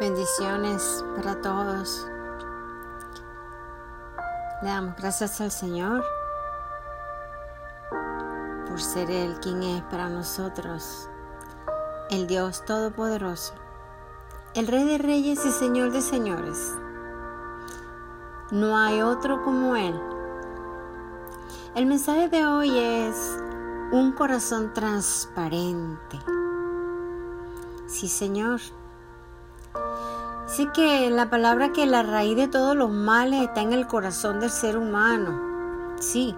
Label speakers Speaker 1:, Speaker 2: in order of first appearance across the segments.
Speaker 1: Bendiciones para todos. Le damos gracias al Señor por ser Él quien es para nosotros, el Dios Todopoderoso, el Rey de Reyes y Señor de Señores. No hay otro como Él. El mensaje de hoy es un corazón transparente. Sí, Señor. Así que la palabra que la raíz de todos los males está en el corazón del ser humano. Sí,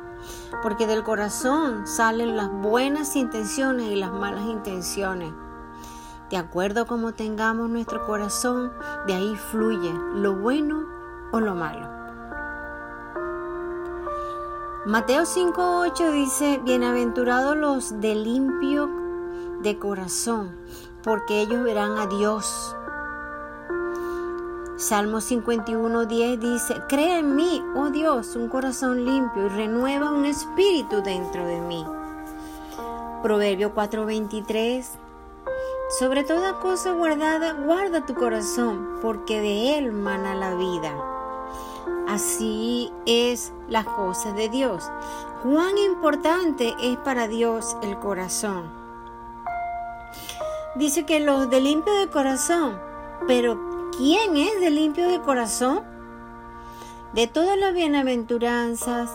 Speaker 1: porque del corazón salen las buenas intenciones y las malas intenciones. De acuerdo a cómo tengamos nuestro corazón, de ahí fluye lo bueno o lo malo. Mateo 5.8 dice, bienaventurados los de limpio de corazón, porque ellos verán a Dios. Salmo 51.10 dice, crea en mí, oh Dios, un corazón limpio y renueva un espíritu dentro de mí. Proverbio 4.23, sobre toda cosa guardada, guarda tu corazón, porque de él mana la vida. Así es las cosas de Dios. Cuán importante es para Dios el corazón. Dice que los de limpio de corazón, pero ¿Quién es de limpio de corazón? De todas las bienaventuranzas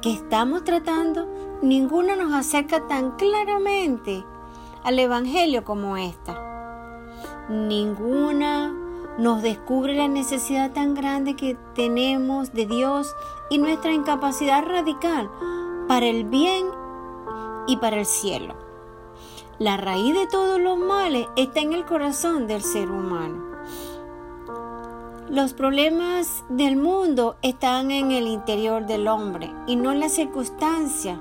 Speaker 1: que estamos tratando, ninguna nos acerca tan claramente al Evangelio como esta. Ninguna nos descubre la necesidad tan grande que tenemos de Dios y nuestra incapacidad radical para el bien y para el cielo. La raíz de todos los males está en el corazón del ser humano. Los problemas del mundo están en el interior del hombre y no en la circunstancia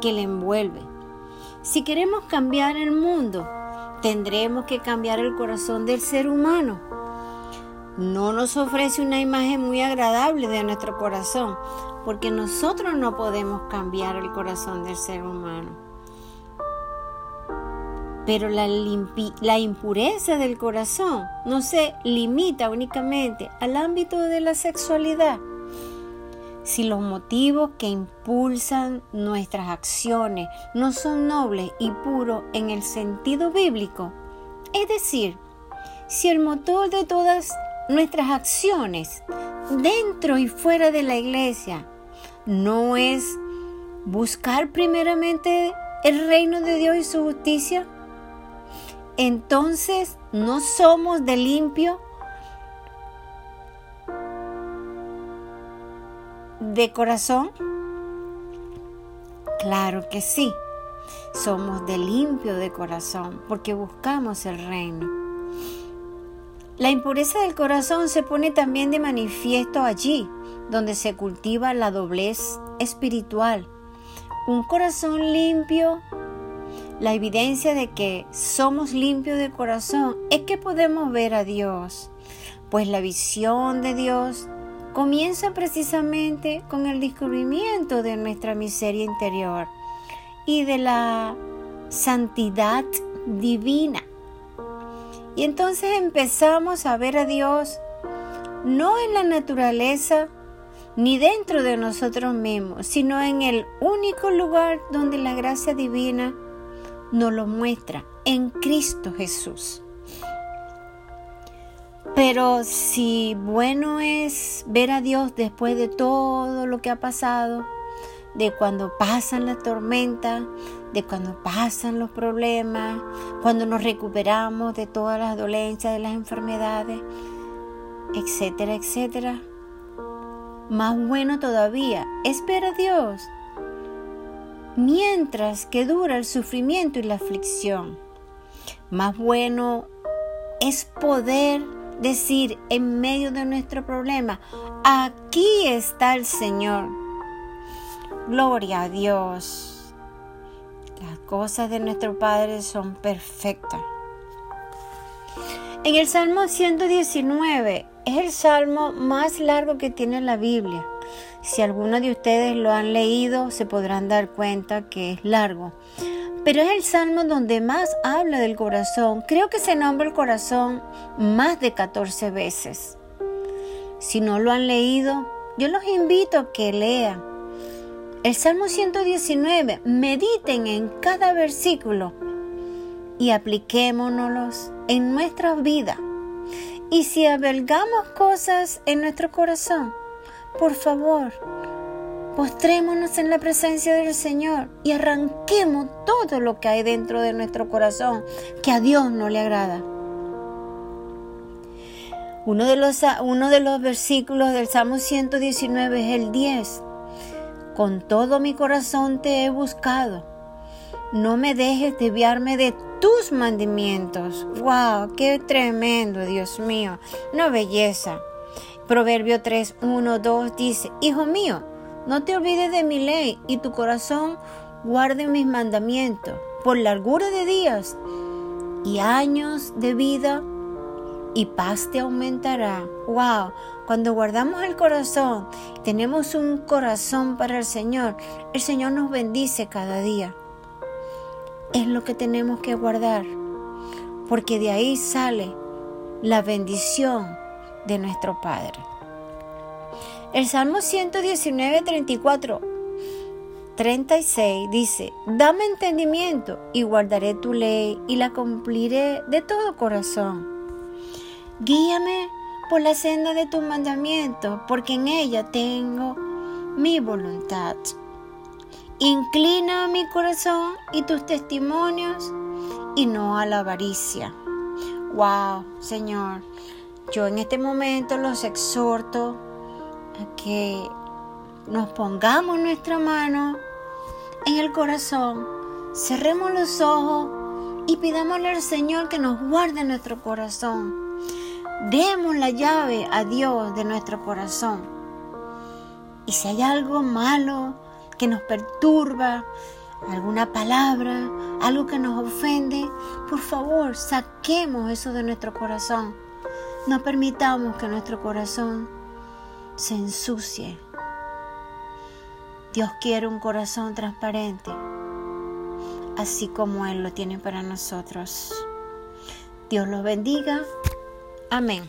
Speaker 1: que le envuelve. Si queremos cambiar el mundo, tendremos que cambiar el corazón del ser humano. No nos ofrece una imagen muy agradable de nuestro corazón, porque nosotros no podemos cambiar el corazón del ser humano. Pero la, impureza del corazón no se limita únicamente al ámbito de la sexualidad. Si los motivos que impulsan nuestras acciones no son nobles y puros en el sentido bíblico, es decir, si el motor de todas nuestras acciones dentro y fuera de la iglesia no es buscar primeramente el reino de Dios y su justicia, entonces no somos de limpio de corazón? Claro que sí, somos de limpio de corazón porque buscamos el reino. La impureza del corazón se pone también de manifiesto allí, donde se cultiva la doblez espiritual. Un corazón limpio la evidencia de que somos limpios de corazón es que podemos ver a Dios, pues la visión de Dios comienza precisamente con el descubrimiento de nuestra miseria interior y de la santidad divina. Y entonces empezamos a ver a Dios no en la naturaleza ni dentro de nosotros mismos, sino en el único lugar donde la gracia divina nos lo muestra en Cristo Jesús. Pero si bueno es ver a Dios después de todo lo que ha pasado, de cuando pasan las tormentas, de cuando pasan los problemas, cuando nos recuperamos de todas las dolencias, de las enfermedades, etcétera, etcétera. Más bueno todavía es ver a Dios mientras que dura el sufrimiento y la aflicción. Más bueno es poder decir en medio de nuestro problema, aquí está el Señor. Gloria a Dios. Las cosas de nuestro Padre son perfectas. En el Salmo 119 es el salmo más largo que tiene la Biblia. Si alguno de ustedes lo han leído, se podrán dar cuenta que es largo. pero es el salmo donde más habla del corazón. Creo que se nombra el corazón más de 14 veces. Si no lo han leído, yo los invito a que lean. El Salmo 119, mediten en cada versículo y apliquémonos en nuestra vida. Y si albergamos cosas en nuestro corazón, por favor, postrémonos en la presencia del Señor y arranquemos todo lo que hay dentro de nuestro corazón que a Dios no le agrada. Uno de los, uno de los versículos del Salmo 119 es el 10. Con todo mi corazón te he buscado. No me dejes desviarme de tus mandamientos. ¡Wow! ¡Qué tremendo, Dios mío! Una belleza. Proverbio 3, 1, 2 dice, Hijo mío, no te olvides de mi ley y tu corazón guarde mis mandamientos por largura de días y años de vida y paz te aumentará. Wow, cuando guardamos el corazón, tenemos un corazón para el Señor, el Señor nos bendice cada día. Es lo que tenemos que guardar, porque de ahí sale la bendición de nuestro Padre. El Salmo 119, 34, 36 dice, dame entendimiento y guardaré tu ley y la cumpliré de todo corazón. Guíame por la senda de tus mandamientos, porque en ella tengo mi voluntad. Inclina mi corazón y tus testimonios y no a la avaricia. Wow, Señor, yo en este momento los exhorto a que nos pongamos nuestra mano en el corazón, cerremos los ojos y pidámosle al Señor que nos guarde nuestro corazón. Demos la llave a Dios de nuestro corazón. Y si hay algo malo que nos perturba, alguna palabra, algo que nos ofende, por favor, saquemos eso de nuestro corazón. No permitamos que nuestro corazón se ensucie. Dios quiere un corazón transparente, así como Él lo tiene para nosotros. Dios los bendiga. Amén.